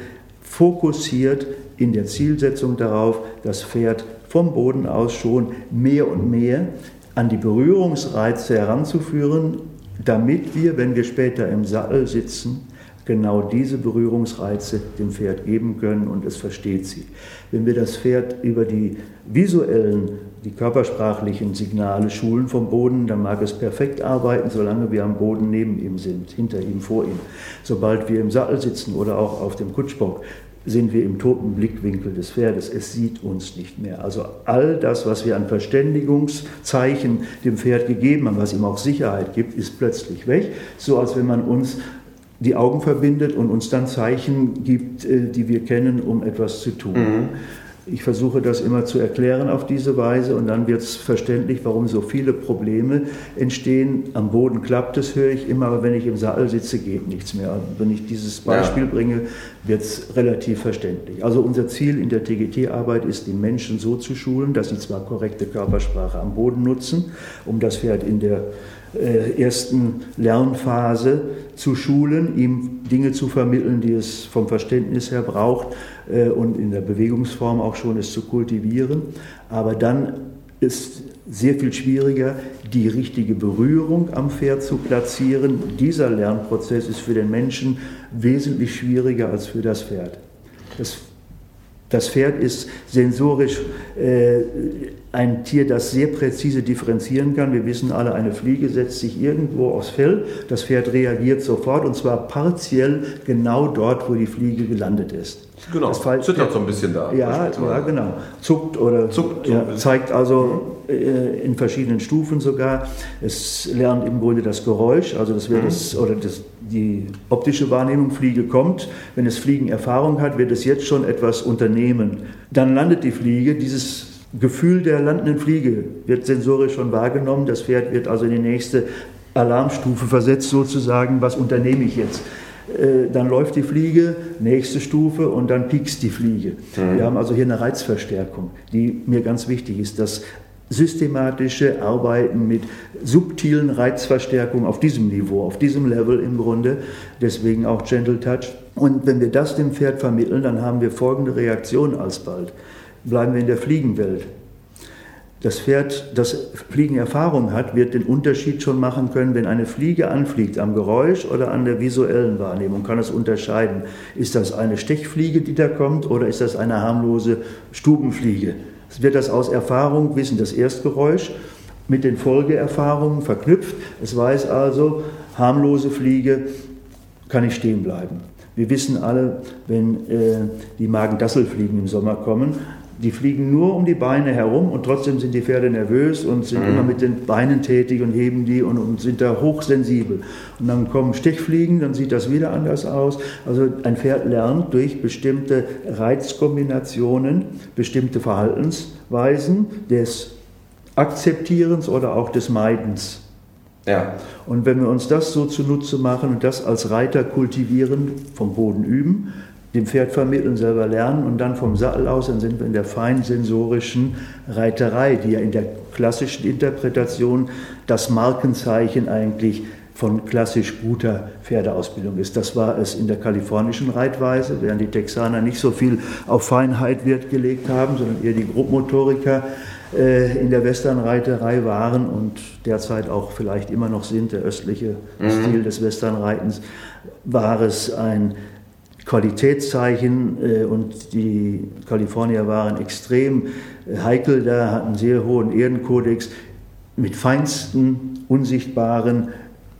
fokussiert in der Zielsetzung darauf, das Pferd vom Boden aus schon mehr und mehr an die Berührungsreize heranzuführen, damit wir, wenn wir später im Sattel sitzen, genau diese Berührungsreize dem Pferd geben können und es versteht sie. Wenn wir das Pferd über die visuellen, die körpersprachlichen Signale schulen vom Boden, dann mag es perfekt arbeiten, solange wir am Boden neben ihm sind, hinter ihm, vor ihm. Sobald wir im Sattel sitzen oder auch auf dem Kutschbock, sind wir im toten Blickwinkel des Pferdes. Es sieht uns nicht mehr. Also all das, was wir an Verständigungszeichen dem Pferd gegeben haben, was ihm auch Sicherheit gibt, ist plötzlich weg. So als wenn man uns die Augen verbindet und uns dann Zeichen gibt, äh, die wir kennen, um etwas zu tun. Mhm. Ich versuche das immer zu erklären auf diese Weise und dann wird es verständlich, warum so viele Probleme entstehen. Am Boden klappt es, höre ich immer, aber wenn ich im Sattel sitze, geht nichts mehr. Wenn ich dieses Beispiel ja. bringe, wird es relativ verständlich. Also unser Ziel in der TGT-Arbeit ist, die Menschen so zu schulen, dass sie zwar korrekte Körpersprache am Boden nutzen, um das Pferd in der äh, ersten Lernphase zu schulen, ihm Dinge zu vermitteln, die es vom Verständnis her braucht äh, und in der Bewegungsform auch schon es zu kultivieren. Aber dann ist sehr viel schwieriger, die richtige Berührung am Pferd zu platzieren. Dieser Lernprozess ist für den Menschen wesentlich schwieriger als für das Pferd. Das das Pferd ist sensorisch äh, ein Tier, das sehr präzise differenzieren kann. Wir wissen alle, eine Fliege setzt sich irgendwo aufs Fell, das Pferd reagiert sofort und zwar partiell genau dort, wo die Fliege gelandet ist. Genau, das Fall, zittert so ein bisschen da. Ja, ja genau. Zuckt oder Zuckt ja, zeigt also äh, in verschiedenen Stufen sogar. Es lernt im Grunde das Geräusch, also das wäre mhm. das, oder das, die optische Wahrnehmung, Fliege kommt. Wenn es Fliegenerfahrung hat, wird es jetzt schon etwas unternehmen. Dann landet die Fliege, dieses Gefühl der landenden Fliege wird sensorisch schon wahrgenommen. Das Pferd wird also in die nächste Alarmstufe versetzt, sozusagen, was unternehme ich jetzt? Äh, dann läuft die Fliege, nächste Stufe und dann piekst die Fliege. Mhm. Wir haben also hier eine Reizverstärkung, die mir ganz wichtig ist. Das systematische Arbeiten mit subtilen Reizverstärkungen auf diesem Niveau, auf diesem Level im Grunde, deswegen auch Gentle Touch. Und wenn wir das dem Pferd vermitteln, dann haben wir folgende Reaktion alsbald. Bleiben wir in der Fliegenwelt. Das Pferd, das Fliegenerfahrung hat, wird den Unterschied schon machen können, wenn eine Fliege anfliegt, am Geräusch oder an der visuellen Wahrnehmung, kann es unterscheiden. Ist das eine Stechfliege, die da kommt, oder ist das eine harmlose Stubenfliege? Es wird das aus Erfahrung wissen, das Erstgeräusch mit den Folgeerfahrungen verknüpft. Es weiß also, harmlose Fliege kann ich stehen bleiben. Wir wissen alle, wenn äh, die Magen-Dassel-Fliegen im Sommer kommen, die fliegen nur um die Beine herum und trotzdem sind die Pferde nervös und sind mhm. immer mit den Beinen tätig und heben die und, und, sind da hochsensibel. Und dann kommen Stechfliegen, dann sieht das wieder anders aus. Also ein Pferd lernt durch bestimmte Reizkombinationen, bestimmte Verhaltensweisen des Akzeptierens oder auch des Meidens. Ja. Und wenn wir uns das so zunutze machen und das als Reiter kultivieren, vom Boden üben, dem Pferd vermitteln, selber lernen und dann vom Sattel aus, dann sind wir in der feinsensorischen Reiterei, die ja in der klassischen Interpretation das Markenzeichen eigentlich von klassisch guter Pferdeausbildung ist. Das war es in der kalifornischen Reitweise, während die Texaner nicht so viel auf Feinheit Wert gelegt haben, sondern eher die Grobmotoriker äh, in der Westernreiterei waren und derzeit auch vielleicht immer noch sind, der östliche mhm. Stil des Westernreitens, war es ein Qualitätszeichen äh, und die Kalifornier waren extrem äh, heikel da, hatten sehr hohen Erdenkodex mit feinsten, unsichtbaren,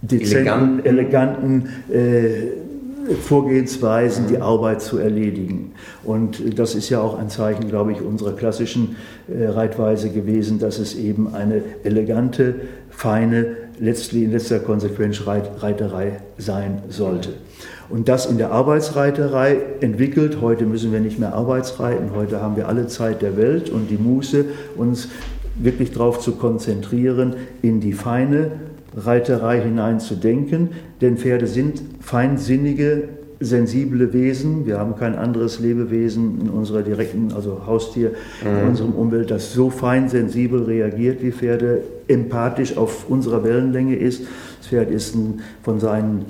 dezenten, eleganten, eleganten äh, Vorgehensweisen, die Arbeit zu erledigen. Und das ist ja auch ein Zeichen, glaube ich, unserer klassischen Reitweise gewesen, dass es eben eine elegante, feine, letztlich in letzter Konsequenz Reiterei sein sollte. Und das in der Arbeitsreiterei entwickelt. Heute müssen wir nicht mehr Arbeitsreiten, heute haben wir alle Zeit der Welt und die Muße, uns wirklich darauf zu konzentrieren, in die feine Reiterei hineinzudenken. Denn Pferde sind feinsinnige, sensible Wesen. Wir haben kein anderes Lebewesen in unserer direkten, also Haustier, mhm. in unserem Umwelt, das so fein sensibel reagiert wie Pferde, empathisch auf unserer Wellenlänge ist. Das Pferd ist ein, von seinen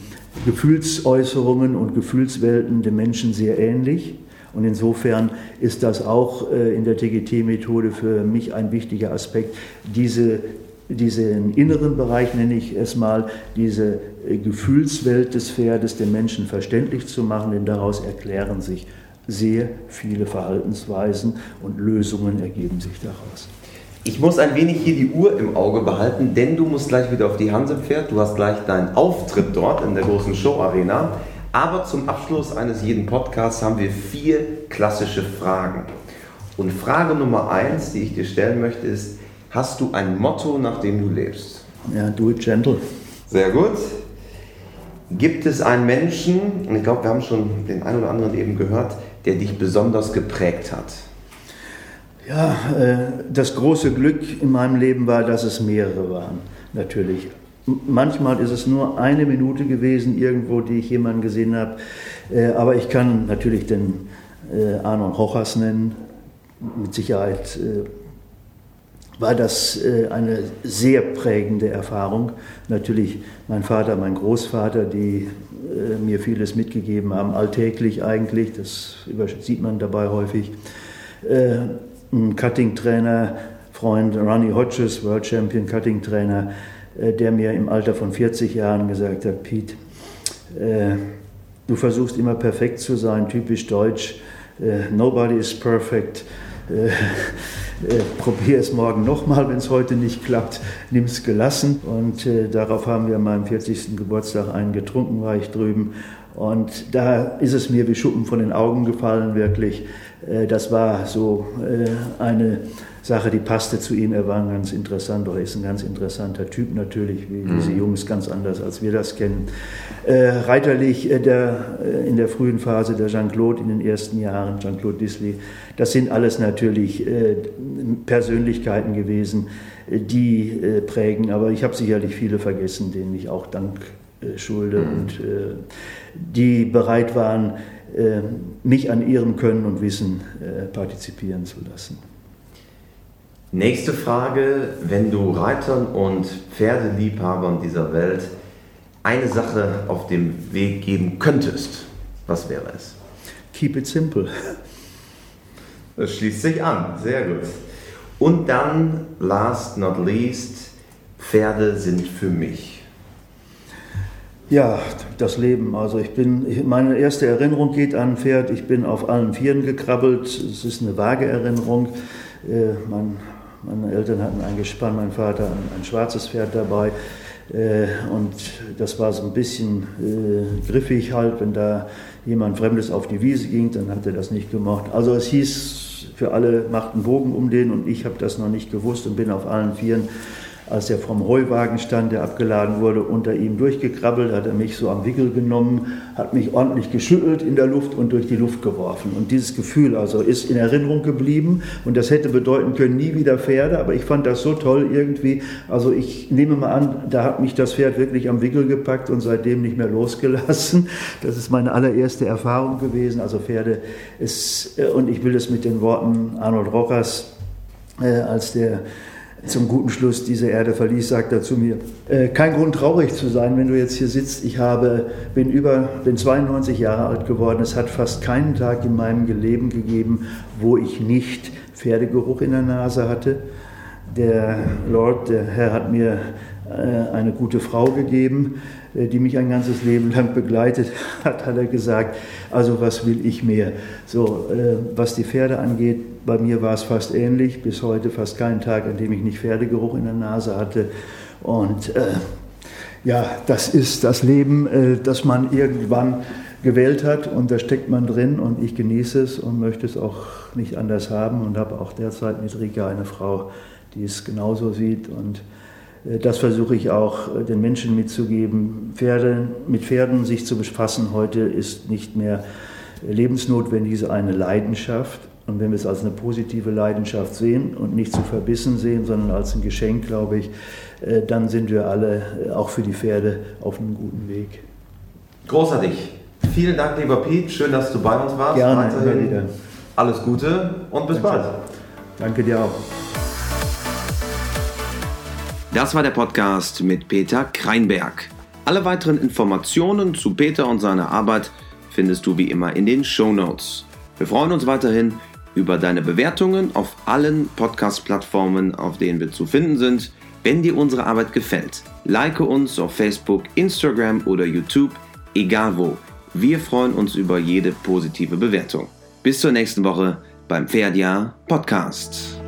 Gefühlsäußerungen und Gefühlswelten dem Menschen sehr ähnlich. Und insofern ist das auch äh, in der TGT-Methode für mich ein wichtiger Aspekt, diese diesen inneren Bereich nenne ich es mal, diese Gefühlswelt des Pferdes dem Menschen verständlich zu machen, denn daraus erklären sich sehr viele Verhaltensweisen und Lösungen ergeben sich daraus. Ich muss ein wenig hier die Uhr im Auge behalten, denn du musst gleich wieder auf die Hansepferd. Du hast gleich deinen Auftritt dort in der großen Show-Arena. Aber zum Abschluss eines jeden Podcasts haben wir vier klassische Fragen. Und Frage Nummer eins, die ich dir stellen möchte, ist: Hast du ein Motto, nach dem du lebst? Ja, do it gentle. Sehr gut. Gibt es einen Menschen, und ich glaube, wir haben schon den einen oder anderen eben gehört, der dich besonders geprägt hat? Ja, äh, das große Glück in meinem Leben war, dass es mehrere waren, natürlich. Manchmal ist es nur eine Minute gewesen, irgendwo, die ich jemanden gesehen habe. Äh, aber ich kann natürlich den äh, Arnon Hochers nennen. Mit Sicherheit war das eine sehr prägende Erfahrung. Natürlich mein Vater, mein Großvater, die mir vieles mitgegeben haben, alltäglich eigentlich. Das sieht man dabei häufig ein Cutting-Trainer, Freund Ronnie Hodges, World Champion Cutting-Trainer, äh, der mir im Alter von 40 Jahren gesagt hat, Pete, äh, du versuchst immer perfekt zu sein, typisch deutsch, äh, nobody is perfect. Probier es morgen nochmal, wenn es heute nicht klappt, nimm es gelassen. Und darauf haben wir an meinem 40. Geburtstag einen getrunken, war ich drüben. Und da ist es mir wie Schuppen von den Augen gefallen, wirklich. Äh, das war so äh, eine Sache, die passte zu ihm. Er war ein ganz interessant oder ist ein ganz interessanter Typ natürlich, wie mhm. diese Jungs ganz anders, als wir das kennen. Äh, reiterlich der, in der frühen Phase der Jean-Claude in den ersten Jahren, Jean-Claude Disley, das sind alles natürlich Persönlichkeiten gewesen, die prägen. Aber ich habe sicherlich viele vergessen, denen ich auch Dank schulde mhm. und die bereit waren, äh, mich an ihrem Können und Wissen äh, partizipieren zu lassen. Nächste Frage, wenn du Reitern und Pferdeliebhabern dieser Welt eine Sache auf dem Weg geben könntest, was wäre es? Keep it simple. Das schließt sich an, sehr gut. Und dann, last not least, Pferde sind für mich. Ja, das Leben. Also ich bin, meine erste Erinnerung geht an ein Pferd. Ich bin auf allen Vieren gekrabbelt. Es ist eine vage Erinnerung. Äh, mein, meine Eltern hatten ein Gespann, mein Vater ein, ein schwarzes Pferd dabei. Äh, und das war so ein bisschen äh, griffig halt, wenn da jemand Fremdes auf die Wiese ging, dann hat er das nicht gemocht. Also es hieß für alle, macht einen Bogen um den und ich habe das noch nicht gewusst und bin auf allen Vieren als er vom Heuwagen stand, der abgeladen wurde, unter ihm durchgekrabbelt, hat er mich so am Wickel genommen, hat mich ordentlich geschüttelt in der Luft und durch die Luft geworfen. Und dieses Gefühl also ist in Erinnerung geblieben und das hätte bedeuten können, nie wieder Pferde, aber ich fand das so toll irgendwie. Also ich nehme mal an, da hat mich das Pferd wirklich am Wickel gepackt und seitdem nicht mehr losgelassen. Das ist meine allererste Erfahrung gewesen. Also Pferde ist, äh, und ich will es mit den Worten Arnold Rockers, äh, als der zum guten Schluss diese Erde verließ, sagt er zu mir, äh, kein Grund traurig zu sein, wenn du jetzt hier sitzt. Ich habe, bin über, bin 92 Jahre alt geworden. Es hat fast keinen Tag in meinem Leben gegeben, wo ich nicht Pferdegeruch in der Nase hatte. Der Lord, der Herr hat mir äh, eine gute Frau gegeben, äh, die mich ein ganzes Leben lang begleitet hat, hat er gesagt. Also was will ich mehr? So, äh, was die Pferde angeht, bei mir war es fast ähnlich. Bis heute fast keinen Tag, an dem ich nicht Pferdegeruch in der Nase hatte. Und äh, ja, das ist das Leben, äh, das man irgendwann gewählt hat und da steckt man drin und ich genieße es und möchte es auch nicht anders haben und habe auch derzeit mit Rika eine Frau, die es genauso sieht und äh, das versuche ich auch äh, den Menschen mitzugeben. Pferde, mit Pferden sich zu befassen heute ist nicht mehr lebensnotwendig, ist eine Leidenschaft. Und wenn wir es als eine positive Leidenschaft sehen und nicht zu verbissen sehen, sondern als ein Geschenk, glaube ich, äh, dann sind wir alle auch für die Pferde auf einem guten Weg. Großartig. Vielen Dank, lieber Piet. Schön, dass du bei uns warst. Gerne, wieder. Alles Gute und bis Danke. bald. Danke dir auch. Das war der Podcast mit Peter Kreinberg. Alle weiteren Informationen zu Peter und seiner Arbeit findest du wie immer in den Show Notes. Wir freuen uns weiterhin über deine Bewertungen auf allen Podcast-Plattformen, auf denen wir zu finden sind. Wenn dir unsere Arbeit gefällt, like uns auf Facebook, Instagram oder YouTube, egal wo. Wir freuen uns über jede positive Bewertung. Bis zur nächsten Woche beim Pferdjahr Podcast.